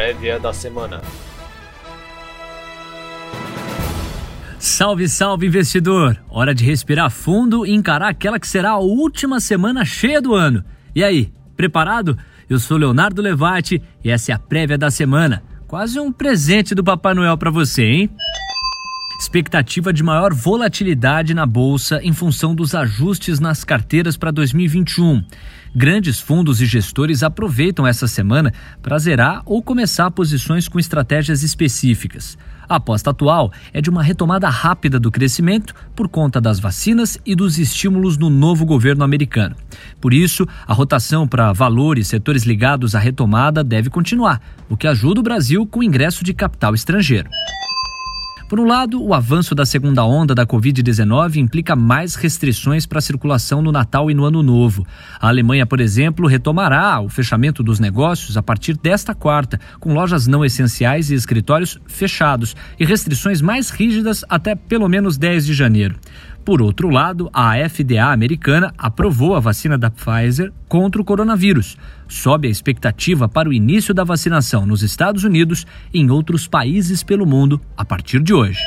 prévia da semana. Salve, salve investidor! Hora de respirar fundo e encarar aquela que será a última semana cheia do ano. E aí, preparado? Eu sou Leonardo Levati e essa é a prévia da semana. Quase um presente do Papai Noel para você, hein? Expectativa de maior volatilidade na bolsa em função dos ajustes nas carteiras para 2021. Grandes fundos e gestores aproveitam essa semana para zerar ou começar posições com estratégias específicas. A aposta atual é de uma retomada rápida do crescimento por conta das vacinas e dos estímulos no novo governo americano. Por isso, a rotação para valores setores ligados à retomada deve continuar, o que ajuda o Brasil com o ingresso de capital estrangeiro. Por um lado, o avanço da segunda onda da Covid-19 implica mais restrições para a circulação no Natal e no Ano Novo. A Alemanha, por exemplo, retomará o fechamento dos negócios a partir desta quarta, com lojas não essenciais e escritórios fechados e restrições mais rígidas até pelo menos 10 de janeiro. Por outro lado, a FDA americana aprovou a vacina da Pfizer contra o coronavírus. Sobe a expectativa para o início da vacinação nos Estados Unidos e em outros países pelo mundo a partir de hoje.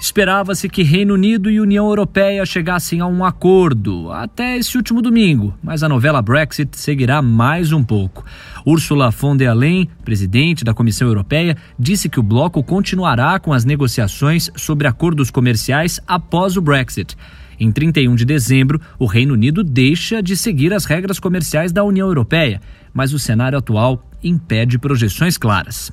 Esperava-se que Reino Unido e União Europeia chegassem a um acordo até esse último domingo, mas a novela Brexit seguirá mais um pouco. Ursula von der Leyen, presidente da Comissão Europeia, disse que o bloco continuará com as negociações sobre acordos comerciais após o Brexit. Em 31 de dezembro, o Reino Unido deixa de seguir as regras comerciais da União Europeia, mas o cenário atual impede projeções claras.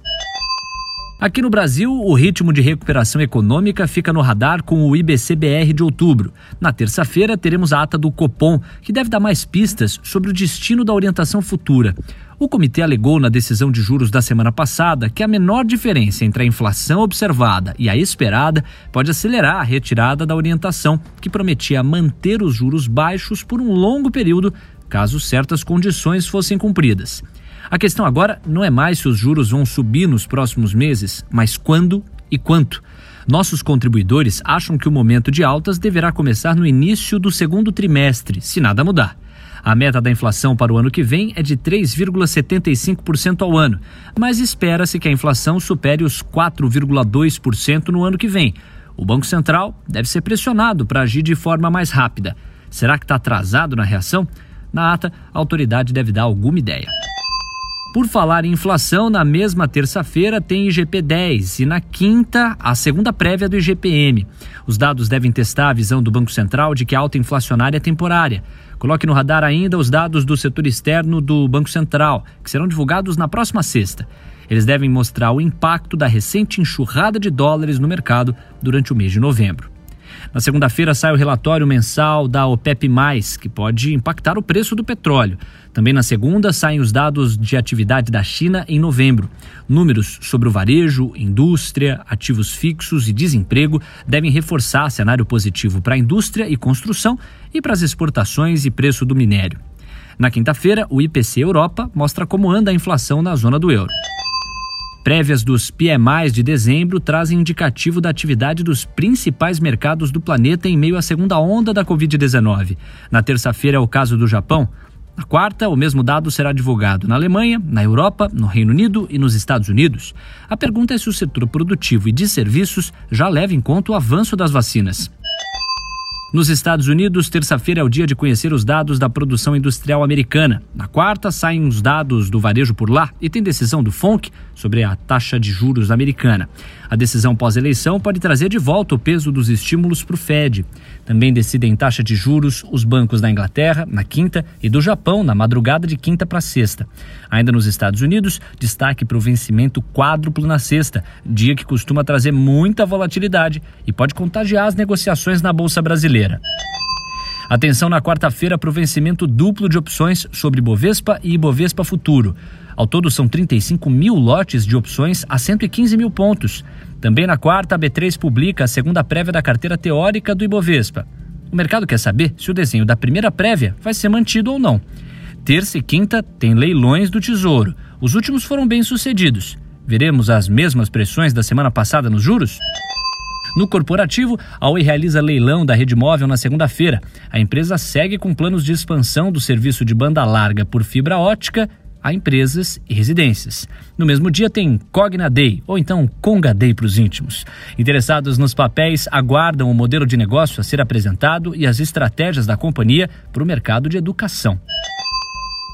Aqui no Brasil, o ritmo de recuperação econômica fica no radar com o IBCBR de outubro. Na terça-feira, teremos a ata do Copom, que deve dar mais pistas sobre o destino da orientação futura. O comitê alegou na decisão de juros da semana passada que a menor diferença entre a inflação observada e a esperada pode acelerar a retirada da orientação, que prometia manter os juros baixos por um longo período, caso certas condições fossem cumpridas. A questão agora não é mais se os juros vão subir nos próximos meses, mas quando e quanto. Nossos contribuidores acham que o momento de altas deverá começar no início do segundo trimestre, se nada mudar. A meta da inflação para o ano que vem é de 3,75% ao ano, mas espera-se que a inflação supere os 4,2% no ano que vem. O Banco Central deve ser pressionado para agir de forma mais rápida. Será que está atrasado na reação? Na ata, a autoridade deve dar alguma ideia. Por falar em inflação, na mesma terça-feira tem IGP 10 e na quinta a segunda prévia do IGPM. Os dados devem testar a visão do Banco Central de que a alta inflacionária é temporária. Coloque no radar ainda os dados do setor externo do Banco Central, que serão divulgados na próxima sexta. Eles devem mostrar o impacto da recente enxurrada de dólares no mercado durante o mês de novembro. Na segunda-feira sai o relatório mensal da OPEP, que pode impactar o preço do petróleo. Também na segunda saem os dados de atividade da China em novembro. Números sobre o varejo, indústria, ativos fixos e desemprego devem reforçar cenário positivo para a indústria e construção e para as exportações e preço do minério. Na quinta-feira, o IPC Europa mostra como anda a inflação na zona do euro. Prévias dos PMIs de dezembro trazem indicativo da atividade dos principais mercados do planeta em meio à segunda onda da Covid-19. Na terça-feira é o caso do Japão. Na quarta, o mesmo dado será divulgado na Alemanha, na Europa, no Reino Unido e nos Estados Unidos. A pergunta é se o setor produtivo e de serviços já leva em conta o avanço das vacinas. Nos Estados Unidos, terça-feira é o dia de conhecer os dados da produção industrial americana. Na quarta, saem os dados do varejo por lá e tem decisão do FONC sobre a taxa de juros americana. A decisão pós-eleição pode trazer de volta o peso dos estímulos para o Fed. Também decidem taxa de juros os bancos da Inglaterra, na quinta, e do Japão, na madrugada de quinta para sexta. Ainda nos Estados Unidos, destaque para o vencimento quádruplo na sexta, dia que costuma trazer muita volatilidade e pode contagiar as negociações na Bolsa Brasileira. Atenção na quarta-feira para o vencimento duplo de opções sobre Bovespa e Ibovespa Futuro. Ao todo, são 35 mil lotes de opções a 115 mil pontos. Também na quarta, a B3 publica a segunda prévia da carteira teórica do Ibovespa. O mercado quer saber se o desenho da primeira prévia vai ser mantido ou não. Terça e quinta tem leilões do Tesouro. Os últimos foram bem sucedidos. Veremos as mesmas pressões da semana passada nos juros? No corporativo, a Oi realiza leilão da rede móvel na segunda-feira. A empresa segue com planos de expansão do serviço de banda larga por fibra ótica a empresas e residências. No mesmo dia tem Cogna Day, ou então Conga Day para os íntimos. Interessados nos papéis aguardam o modelo de negócio a ser apresentado e as estratégias da companhia para o mercado de educação.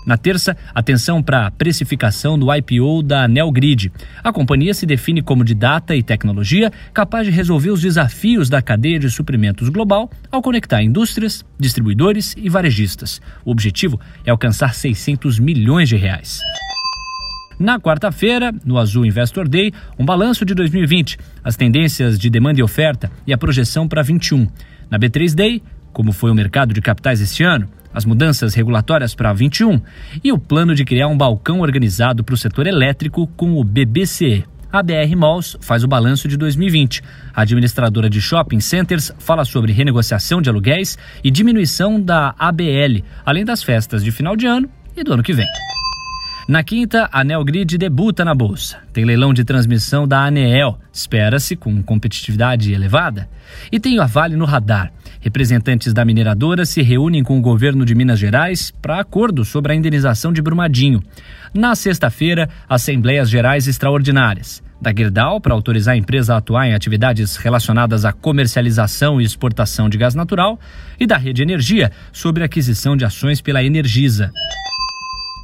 Na terça, atenção para a precificação do IPO da Nelgrid. A companhia se define como de data e tecnologia capaz de resolver os desafios da cadeia de suprimentos global ao conectar indústrias, distribuidores e varejistas. O objetivo é alcançar 600 milhões de reais. Na quarta-feira, no Azul Investor Day, um balanço de 2020, as tendências de demanda e oferta e a projeção para 21. Na B3 Day, como foi o mercado de capitais este ano, as mudanças regulatórias para 21 e o plano de criar um balcão organizado para o setor elétrico com o BBCE. A BR Malls faz o balanço de 2020. A administradora de shopping centers fala sobre renegociação de aluguéis e diminuição da ABL, além das festas de final de ano e do ano que vem. Na quinta, a Neogrid debuta na bolsa. Tem leilão de transmissão da Aneel, espera-se com competitividade elevada. E tem a Vale no radar. Representantes da mineradora se reúnem com o governo de Minas Gerais para acordo sobre a indenização de Brumadinho. Na sexta-feira, Assembleias Gerais Extraordinárias. Da Gerdau, para autorizar a empresa a atuar em atividades relacionadas à comercialização e exportação de gás natural. E da Rede Energia, sobre aquisição de ações pela Energisa.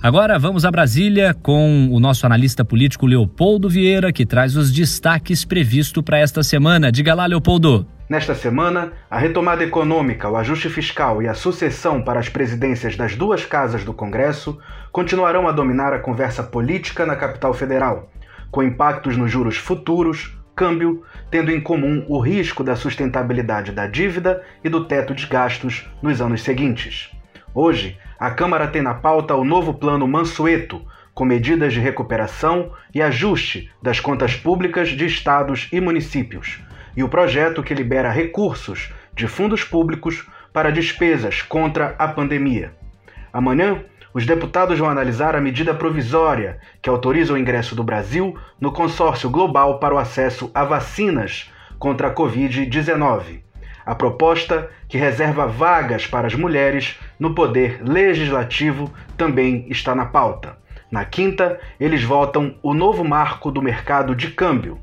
Agora vamos a Brasília com o nosso analista político Leopoldo Vieira, que traz os destaques previstos para esta semana. Diga lá, Leopoldo. Nesta semana, a retomada econômica, o ajuste fiscal e a sucessão para as presidências das duas casas do Congresso continuarão a dominar a conversa política na capital federal, com impactos nos juros futuros, câmbio, tendo em comum o risco da sustentabilidade da dívida e do teto de gastos nos anos seguintes. Hoje, a Câmara tem na pauta o novo Plano Mansueto, com medidas de recuperação e ajuste das contas públicas de estados e municípios, e o projeto que libera recursos de fundos públicos para despesas contra a pandemia. Amanhã, os deputados vão analisar a medida provisória que autoriza o ingresso do Brasil no consórcio global para o acesso a vacinas contra a Covid-19 a proposta que reserva vagas para as mulheres no poder legislativo também está na pauta. Na quinta, eles votam o novo marco do mercado de câmbio.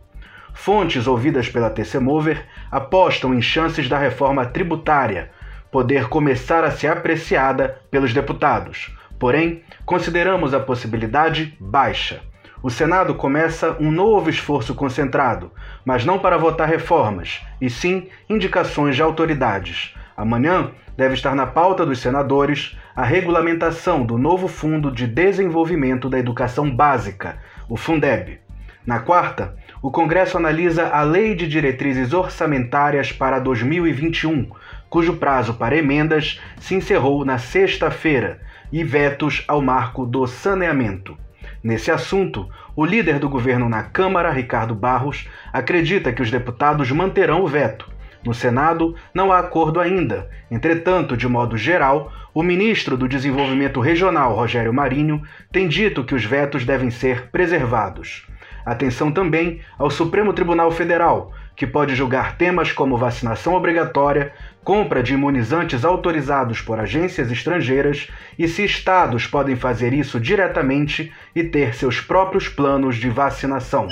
Fontes ouvidas pela TC Mover apostam em chances da reforma tributária poder começar a ser apreciada pelos deputados. Porém, consideramos a possibilidade baixa o Senado começa um novo esforço concentrado, mas não para votar reformas, e sim indicações de autoridades. Amanhã deve estar na pauta dos senadores a regulamentação do novo Fundo de Desenvolvimento da Educação Básica, o Fundeb. Na quarta, o Congresso analisa a Lei de Diretrizes Orçamentárias para 2021, cujo prazo para emendas se encerrou na sexta-feira, e vetos ao marco do saneamento. Nesse assunto, o líder do governo na Câmara, Ricardo Barros, acredita que os deputados manterão o veto. No Senado, não há acordo ainda. Entretanto, de modo geral, o ministro do Desenvolvimento Regional, Rogério Marinho, tem dito que os vetos devem ser preservados. Atenção também ao Supremo Tribunal Federal, que pode julgar temas como vacinação obrigatória, compra de imunizantes autorizados por agências estrangeiras e se estados podem fazer isso diretamente e ter seus próprios planos de vacinação.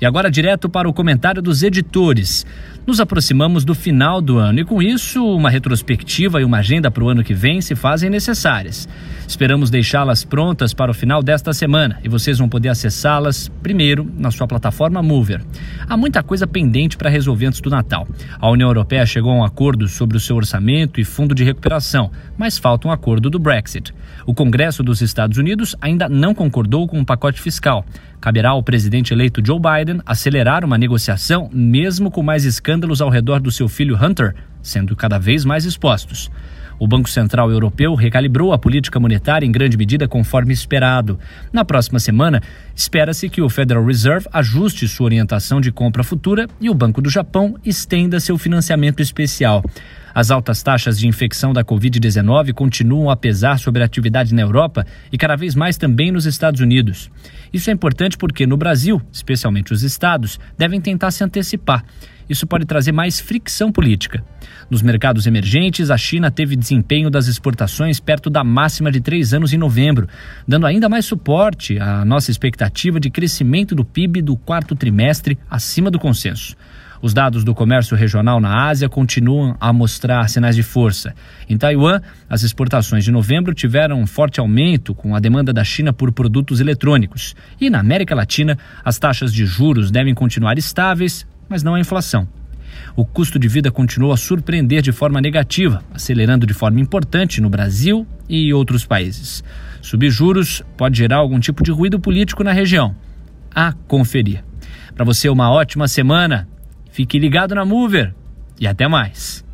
E agora direto para o comentário dos editores. Nos aproximamos do final do ano e, com isso, uma retrospectiva e uma agenda para o ano que vem se fazem necessárias. Esperamos deixá-las prontas para o final desta semana e vocês vão poder acessá-las primeiro na sua plataforma Mover. Há muita coisa pendente para resolver antes do Natal. A União Europeia chegou a um acordo sobre o seu orçamento e fundo de recuperação, mas falta um acordo do Brexit. O Congresso dos Estados Unidos ainda não concordou com o um pacote fiscal. Caberá ao presidente eleito Joe Biden acelerar uma negociação, mesmo com mais escândalos ao redor do seu filho Hunter sendo cada vez mais expostos. O Banco Central Europeu recalibrou a política monetária em grande medida conforme esperado. Na próxima semana, espera-se que o Federal Reserve ajuste sua orientação de compra futura e o Banco do Japão estenda seu financiamento especial. As altas taxas de infecção da Covid-19 continuam a pesar sobre a atividade na Europa e cada vez mais também nos Estados Unidos. Isso é importante porque no Brasil, especialmente os estados, devem tentar se antecipar. Isso pode trazer mais fricção política. Nos mercados emergentes, a China teve desempenho das exportações perto da máxima de três anos em novembro, dando ainda mais suporte à nossa expectativa de crescimento do PIB do quarto trimestre acima do consenso. Os dados do comércio regional na Ásia continuam a mostrar sinais de força. Em Taiwan, as exportações de novembro tiveram um forte aumento com a demanda da China por produtos eletrônicos. E na América Latina, as taxas de juros devem continuar estáveis, mas não a inflação. O custo de vida continuou a surpreender de forma negativa, acelerando de forma importante no Brasil e outros países. Subir juros pode gerar algum tipo de ruído político na região. A conferir. Para você, uma ótima semana. Fique ligado na Mover e até mais.